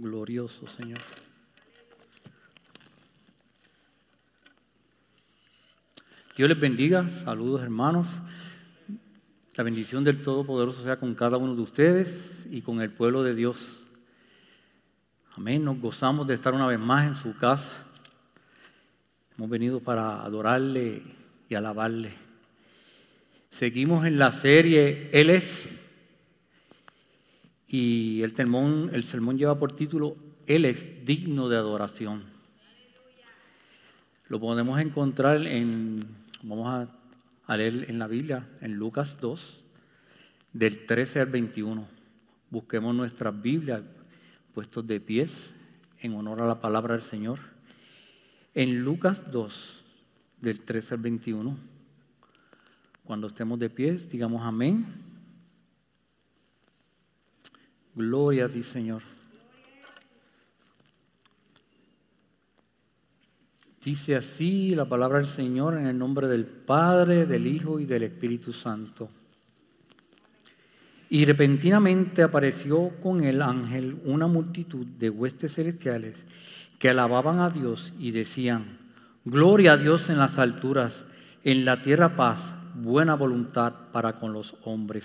glorioso, Señor. Dios les bendiga, saludos hermanos. La bendición del Todopoderoso sea con cada uno de ustedes y con el pueblo de Dios. Amén, nos gozamos de estar una vez más en su casa. Hemos venido para adorarle y alabarle. Seguimos en la serie Él es. Y el sermón, el sermón lleva por título Él es digno de adoración. Lo podemos encontrar en, vamos a, leer en la Biblia, en Lucas 2, del 13 al 21. Busquemos nuestras Biblias puestos de pies en honor a la palabra del Señor. En Lucas 2, del 13 al 21. Cuando estemos de pies, digamos amén. Gloria a ti, Señor. Dice así la palabra del Señor en el nombre del Padre, del Hijo y del Espíritu Santo. Y repentinamente apareció con el ángel una multitud de huestes celestiales que alababan a Dios y decían, Gloria a Dios en las alturas, en la tierra paz buena voluntad para con los hombres.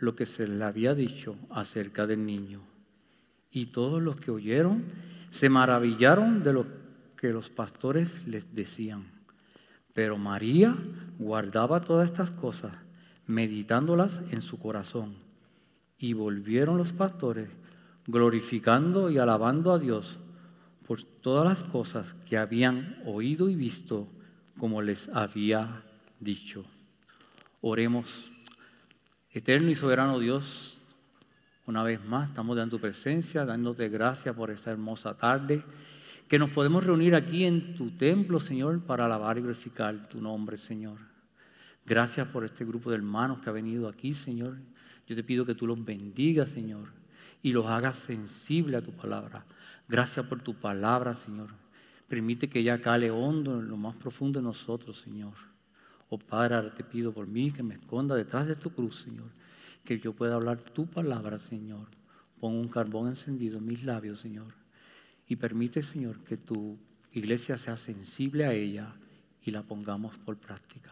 lo que se les había dicho acerca del niño. Y todos los que oyeron se maravillaron de lo que los pastores les decían. Pero María guardaba todas estas cosas, meditándolas en su corazón. Y volvieron los pastores glorificando y alabando a Dios por todas las cosas que habían oído y visto como les había dicho. Oremos. Eterno y soberano Dios, una vez más estamos en tu presencia, dándote gracias por esta hermosa tarde, que nos podemos reunir aquí en tu templo, Señor, para alabar y glorificar tu nombre, Señor. Gracias por este grupo de hermanos que ha venido aquí, Señor. Yo te pido que tú los bendigas, Señor, y los hagas sensibles a tu palabra. Gracias por tu palabra, Señor. Permite que ella cale hondo en lo más profundo de nosotros, Señor. Oh Padre, te pido por mí que me esconda detrás de tu cruz, Señor. Que yo pueda hablar tu palabra, Señor. Pon un carbón encendido en mis labios, Señor. Y permite, Señor, que tu iglesia sea sensible a ella y la pongamos por práctica.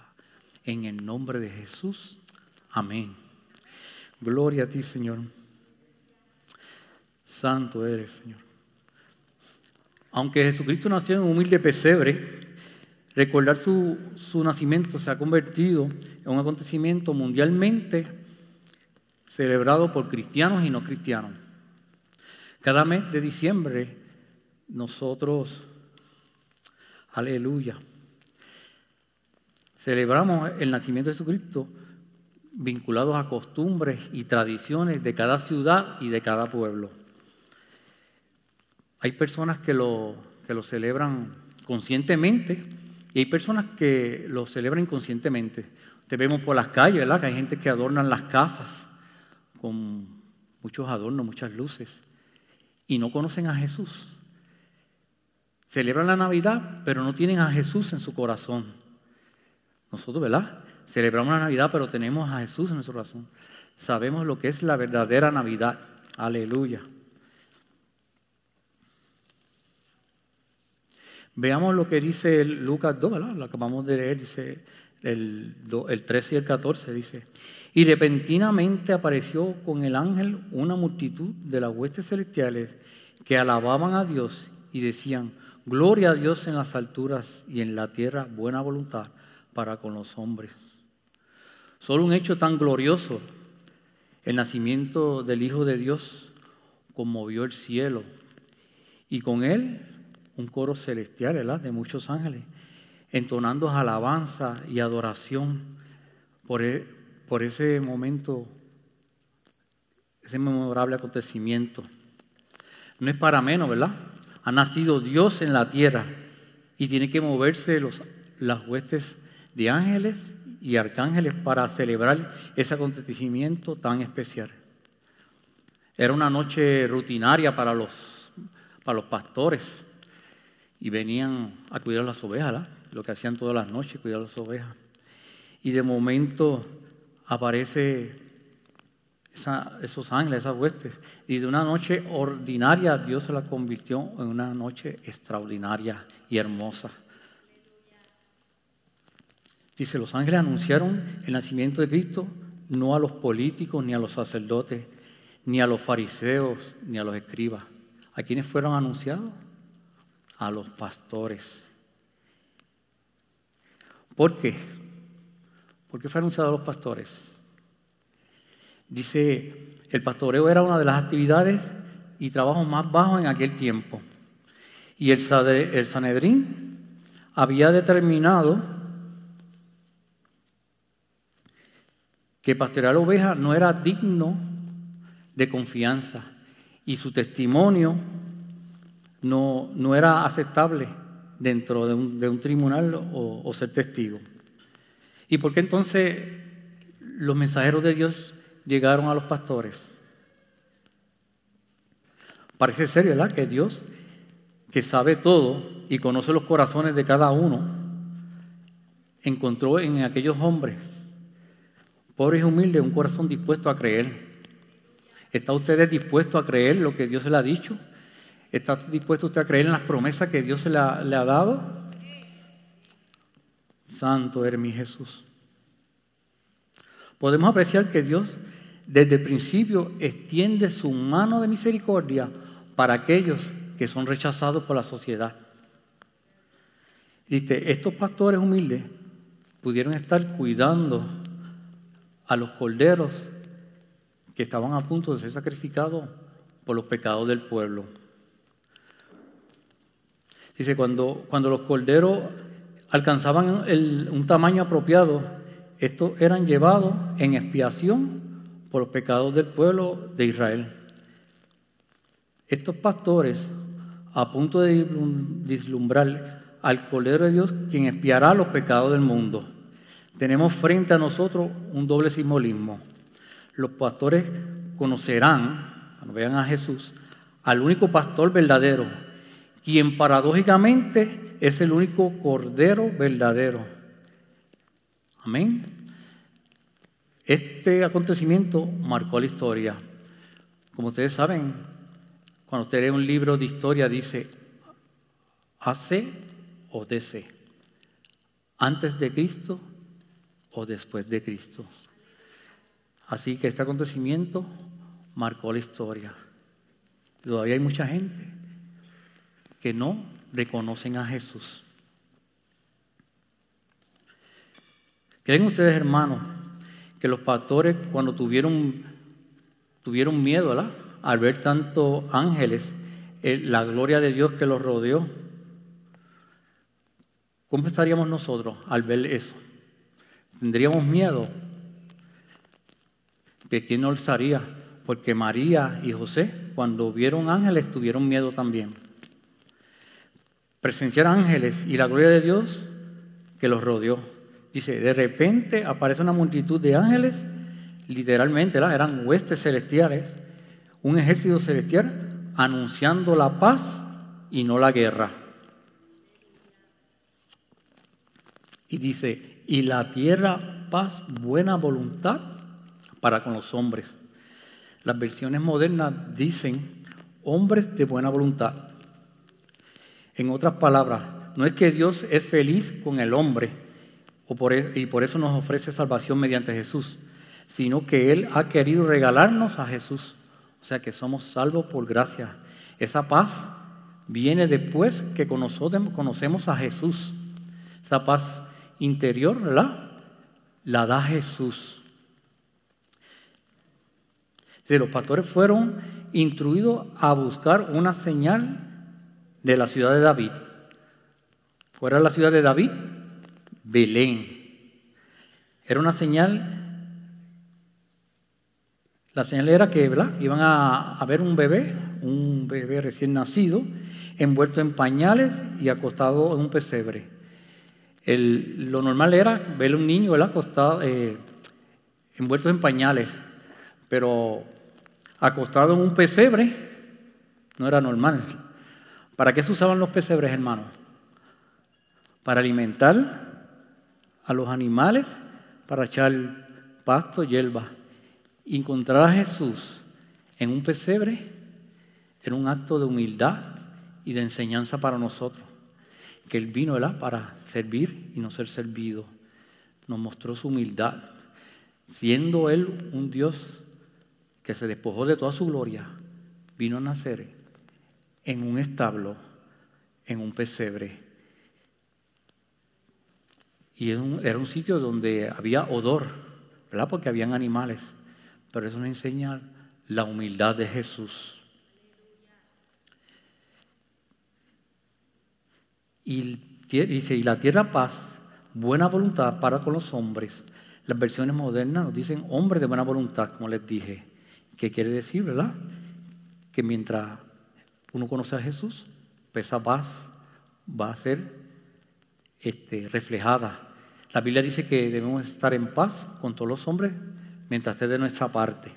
En el nombre de Jesús. Amén. Gloria a ti, Señor. Santo eres, Señor. Aunque Jesucristo nació en un humilde pesebre, Recordar su, nacimiento se ha convertido en un acontecimiento mundialmente celebrado por cristianos y no cristianos. Cada mes de diciembre nosotros, aleluya, celebramos el nacimiento de Jesucristo vinculados a costumbres y tradiciones de cada ciudad y de cada pueblo. Hay personas que lo, que lo celebran conscientemente y hay personas que lo celebran inconscientemente. Te vemos por las calles, ¿verdad? Que hay gente que adornan las casas con muchos adornos, muchas luces. Y no conocen a Jesús. Celebran la Navidad, pero no tienen a Jesús en su corazón. Nosotros, ¿verdad? Celebramos la Navidad, pero tenemos a Jesús en nuestro corazón. Sabemos lo que es la verdadera Navidad. Aleluya. Veamos lo que dice Lucas 2, ¿verdad? lo acabamos de leer, dice el, el 13 y el 14, dice, y repentinamente apareció con el ángel una multitud de las huestes celestiales que alababan a Dios y decían, gloria a Dios en las alturas y en la tierra buena voluntad para con los hombres. Solo un hecho tan glorioso, el nacimiento del Hijo de Dios, conmovió el cielo y con él un coro celestial, ¿verdad? De muchos ángeles, entonando alabanza y adoración por, e, por ese momento, ese memorable acontecimiento. No es para menos, ¿verdad? Ha nacido Dios en la tierra y tiene que moverse los, las huestes de ángeles y arcángeles para celebrar ese acontecimiento tan especial. Era una noche rutinaria para los, para los pastores y venían a cuidar las ovejas, lo que hacían todas las noches, cuidar las ovejas. Y de momento aparece esos ángeles, esas huestes, y de una noche ordinaria Dios se la convirtió en una noche extraordinaria y hermosa. Dice, los ángeles anunciaron el nacimiento de Cristo no a los políticos, ni a los sacerdotes, ni a los fariseos, ni a los escribas. ¿A quiénes fueron anunciados? A los pastores. ¿Por qué? ¿Por qué fue anunciado a los pastores? Dice, el pastoreo era una de las actividades y trabajos más bajos en aquel tiempo. Y el, Sanedrín había determinado que pastorear ovejas no era digno de confianza y su testimonio no, no era aceptable dentro de un, tribunal o, ser testigo. ¿Y por qué entonces los mensajeros de Dios llegaron a los pastores? Parece ser, ¿verdad?, que Dios, que sabe todo y conoce los corazones de cada uno, encontró en aquellos hombres, pobres y humildes, un corazón dispuesto a creer. ¿Está usted dispuesto a creer lo que Dios le ha dicho? ¿Está dispuesto usted a creer en las promesas que Dios le ha, le ha dado? Santo eres mi Jesús. Podemos apreciar que Dios desde el principio extiende su mano de misericordia para aquellos que son rechazados por la sociedad. Dice, estos pastores humildes pudieron estar cuidando a los corderos que estaban a punto de ser sacrificados por los pecados del pueblo. Dice, cuando, cuando los corderos alcanzaban un tamaño apropiado, estos eran llevados en expiación por los pecados del pueblo de Israel. Estos pastores, a punto de vislumbrar al Cordero de Dios, quien expiará los pecados del mundo, tenemos frente a nosotros un doble simbolismo los pastores conocerán, cuando vean a Jesús, al único pastor verdadero, quien paradójicamente es el único cordero verdadero. Amén. Este acontecimiento marcó la historia. Como ustedes saben, cuando usted lee un libro de historia dice hace o DC, antes de Cristo o después de Cristo. Así que este acontecimiento marcó la historia. Todavía hay mucha gente que no reconocen a Jesús. ¿Creen ustedes, hermanos, que los pastores cuando tuvieron, tuvieron miedo al ver tantos ángeles, la gloria de Dios que los rodeó, ¿cómo estaríamos nosotros al ver eso? ¿Tendríamos miedo? que quién no alzaría, porque María y José, cuando vieron ángeles, tuvieron miedo también. Presenciar ángeles y la gloria de Dios que los rodeó. Dice, de repente aparece una multitud de ángeles, literalmente eran huestes celestiales, un ejército celestial anunciando la paz y no la guerra. Y dice, y la tierra paz, buena voluntad para con los hombres. Las versiones modernas dicen hombres de buena voluntad. En otras palabras, no es que Dios es feliz con el hombre e, y por eso nos ofrece salvación mediante Jesús, sino que Él ha querido regalarnos a Jesús. O sea que somos salvos por gracia. Esa paz viene después que conocemos a Jesús. Esa paz interior, ¿verdad? La da Jesús los pastores fueron instruidos a buscar una señal de la ciudad de David. ¿Fuera la ciudad de David? Belén. Era una señal. La señal era que iban a, ver un bebé, un bebé recién nacido, envuelto en pañales y acostado en un pesebre. lo normal era ver a un niño acostado, eh, envuelto en pañales, pero acostado en un pesebre no era normal. ¿Para qué se usaban los pesebres, hermanos? Para alimentar a los animales, para echar pasto, hierba. Encontrar a Jesús en un pesebre era un acto de humildad y de enseñanza para nosotros. Que Él vino para servir y no ser servido. Nos mostró su humildad. Siendo Él un Dios que se despojó de toda su gloria, vino a nacer en un establo, en un pesebre. Y era un sitio donde había odor, ¿verdad? Porque habían animales. Pero eso nos enseña la humildad de Jesús. Y dice, y la tierra paz, buena voluntad para con los hombres. Las versiones modernas nos dicen hombres de buena voluntad, como les dije. ¿Qué quiere decir, verdad? Que mientras uno conoce a Jesús, pues esa paz va a ser este, reflejada. La Biblia dice que debemos estar en paz con todos los hombres mientras esté de nuestra parte.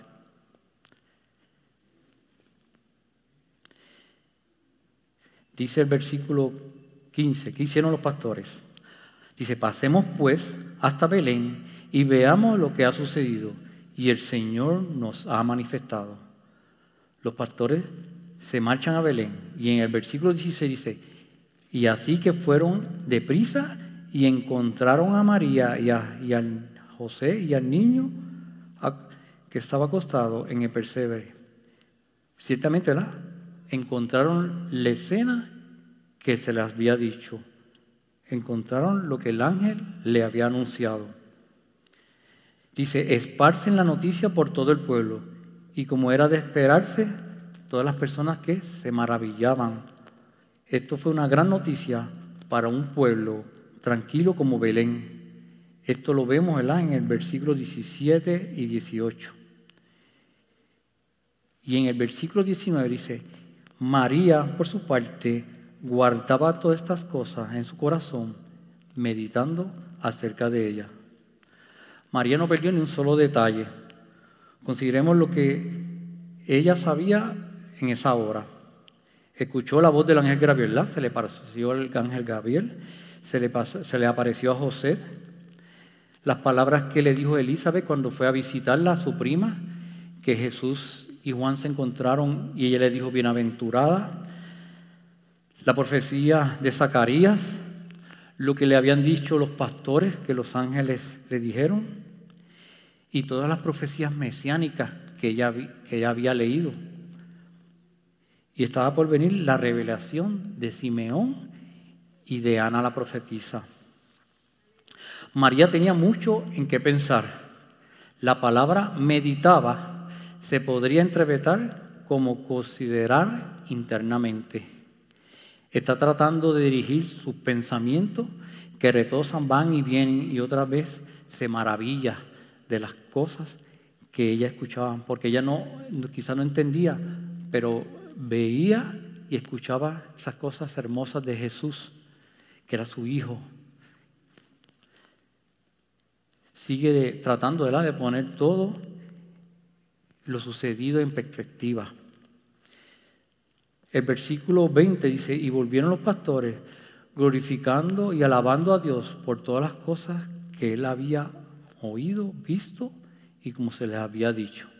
Dice el versículo 15. ¿Qué hicieron los pastores? Dice, pasemos pues hasta Belén y veamos lo que ha sucedido y el Señor nos ha manifestado. Los pastores se marchan a Belén y en el versículo 16 dice, y así que fueron deprisa y encontraron a María y a, José y al niño que estaba acostado en el persebre. Ciertamente, ¿verdad? Encontraron la escena que se les había dicho. Encontraron lo que el ángel le había anunciado. Dice, esparcen la noticia por todo el pueblo. Y como era de esperarse, todas las personas que se maravillaban. Esto fue una gran noticia para un pueblo tranquilo como Belén. Esto lo vemos en el versículo 17 y 18. Y en el versículo 19 dice, María, por su parte, guardaba todas estas cosas en su corazón, meditando acerca de ella. María no perdió ni un solo detalle. Consideremos lo que ella sabía en esa hora. Escuchó la voz del ángel Gabriel, se le pareció el ángel Gabriel, se le, se le apareció a José. Las palabras que le dijo Elizabeth cuando fue a visitarla a su prima, que Jesús y Juan se encontraron y ella le dijo, bienaventurada la profecía de Zacarías, lo que le habían dicho los pastores que los ángeles le dijeron y todas las profecías mesiánicas que ella, que había leído. Y estaba por venir la revelación de Simeón y de Ana la profetisa. María tenía mucho en qué pensar. La palabra meditaba se podría interpretar como considerar internamente. Está tratando de dirigir sus pensamientos que retosan, van y vienen y otra vez se maravilla de las cosas que ella escuchaba, porque ella no, quizá no entendía, pero veía y escuchaba esas cosas hermosas de Jesús, que era su hijo. Sigue tratando de poner todo lo sucedido en perspectiva. El versículo 20 dice, y volvieron los pastores glorificando y alabando a Dios por todas las cosas que él había oído, visto y como se les había dicho.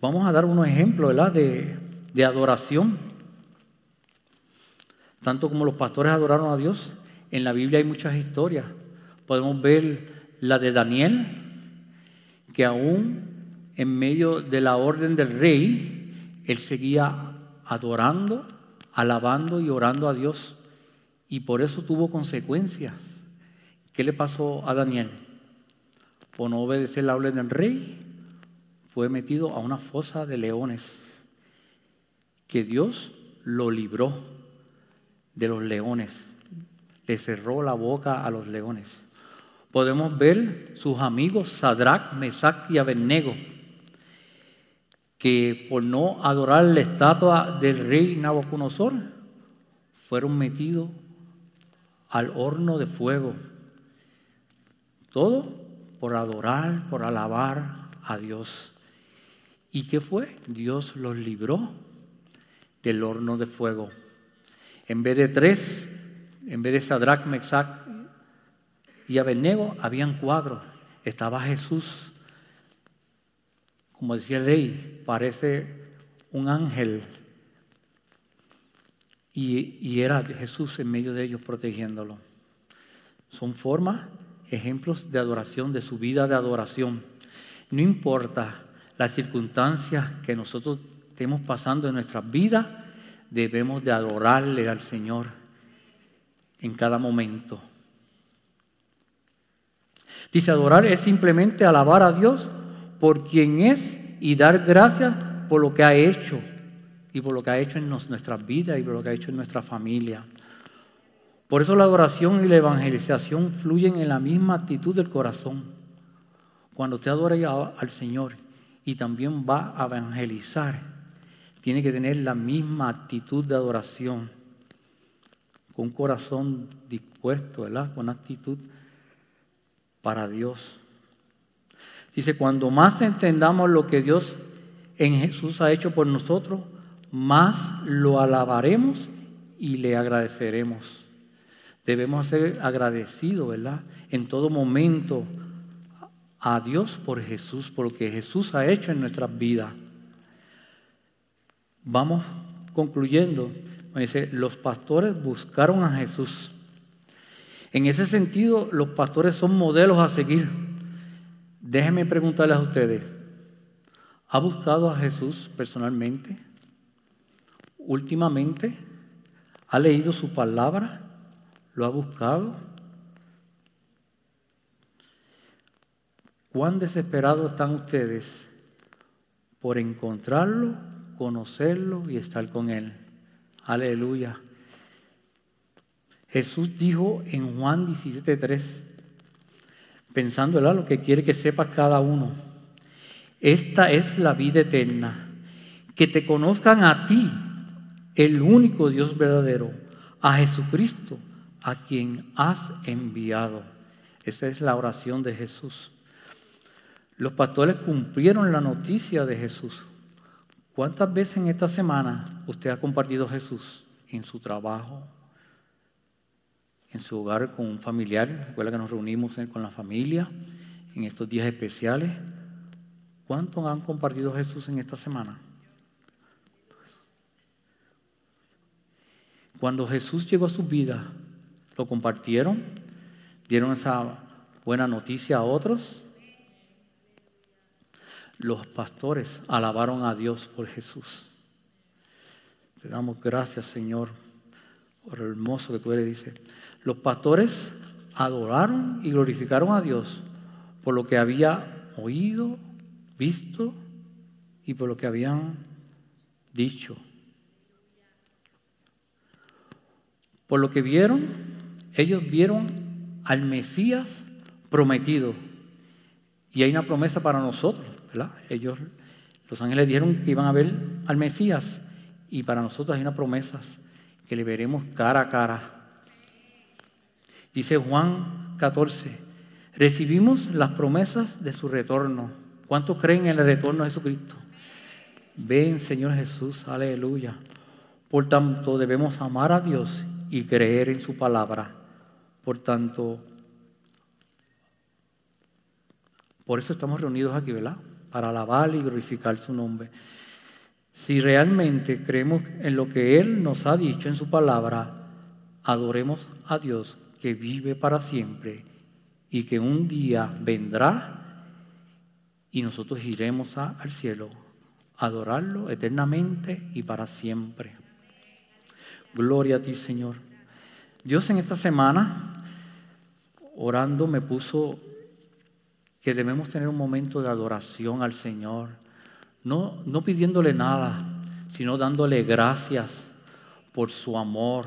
Vamos a dar unos ejemplos De, de adoración. Tanto como los pastores adoraron a Dios, en la Biblia hay muchas historias. Podemos ver la de Daniel, que aún en medio de la orden del rey, él seguía adorando, alabando y orando a Dios. Y por eso tuvo consecuencias. ¿Qué le pasó a Daniel? Por no obedecer la orden del rey, fue metido a una fosa de leones. Que Dios lo libró de los leones. Le cerró la boca a los leones. Podemos ver sus amigos Sadrach, Mesach y Abednego que por no adorar la estatua del rey Nabucodonosor fueron metidos al horno de fuego. Todo por adorar, por alabar a Dios. ¿Y qué fue? Dios los libró del horno de fuego. En vez de tres, en vez de Sadrach, Mesach y Abednego, habían cuatro. Estaba Jesús, como decía el rey, parece un ángel. Y, y era Jesús en medio de ellos protegiéndolo. Son formas, ejemplos de adoración, de su vida de adoración. No importa las circunstancias que nosotros estemos pasando en nuestras vidas, debemos de adorarle al Señor en cada momento. Dice, adorar es simplemente alabar a Dios por quien es y dar gracias por lo que ha hecho y por lo que ha hecho en nuestras vidas y por lo que ha hecho en nuestra familia. Por eso la adoración y la evangelización fluyen en la misma actitud del corazón. Cuando usted adora al Señor y también va a evangelizar, tiene que tener la misma actitud de adoración, con un corazón dispuesto, ¿verdad? Con actitud para Dios. Dice, cuando más entendamos lo que Dios en Jesús ha hecho por nosotros, más lo alabaremos y le agradeceremos. Debemos ser agradecidos, ¿verdad? En todo momento a Dios por Jesús, por lo que Jesús ha hecho en nuestras vidas. Vamos concluyendo. Dice, los pastores buscaron a Jesús. En ese sentido, los pastores son modelos a seguir. Déjenme preguntarles a ustedes, ¿ha buscado a Jesús personalmente? Últimamente, ¿ha leído su palabra? ¿Lo ha buscado? ¿Cuán desesperados están ustedes por encontrarlo conocerlo y estar con Él. Aleluya. Jesús dijo en Juan 17:3, pensando en lo que quiere que sepa cada uno, esta es la vida eterna, que te conozcan a ti, el único Dios verdadero, a Jesucristo, a quien has enviado. Esa es la oración de Jesús. Los pastores cumplieron la noticia de Jesús. ¿Cuántas veces en esta semana usted ha compartido Jesús en su trabajo, en su hogar con un familiar? Recuerda que nos reunimos con la familia en estos días especiales. ¿Cuántos han compartido Jesús en esta semana? Cuando Jesús llegó a su vida, ¿lo compartieron? ¿Dieron esa buena noticia a otros? Los pastores alabaron a Dios por Jesús. Te damos gracias, Señor, por lo hermoso que tú eres, dice. Los pastores adoraron y glorificaron a Dios por lo que había oído, visto y por lo que habían dicho. Por lo que vieron, ellos vieron al Mesías prometido. Y hay una promesa para nosotros. Ellos, los ángeles dijeron que iban a ver al Mesías y para nosotros hay una promesa que le veremos cara a cara. Dice Juan 14, recibimos las promesas de su retorno. ¿Cuántos creen en el retorno de Jesucristo? Ven, Señor Jesús, aleluya. Por tanto, debemos amar a Dios y creer en su palabra. Por tanto, por eso estamos reunidos aquí, ¿verdad? Para alabar y glorificar su nombre. Si realmente creemos en lo que Él nos ha dicho en su palabra, adoremos a Dios que vive para siempre y que un día vendrá y nosotros iremos al cielo a adorarlo eternamente y para siempre. Gloria a ti, Señor. Dios en esta semana, orando, me puso que debemos tener un momento de adoración al Señor, no, no pidiéndole nada, sino dándole gracias por su amor,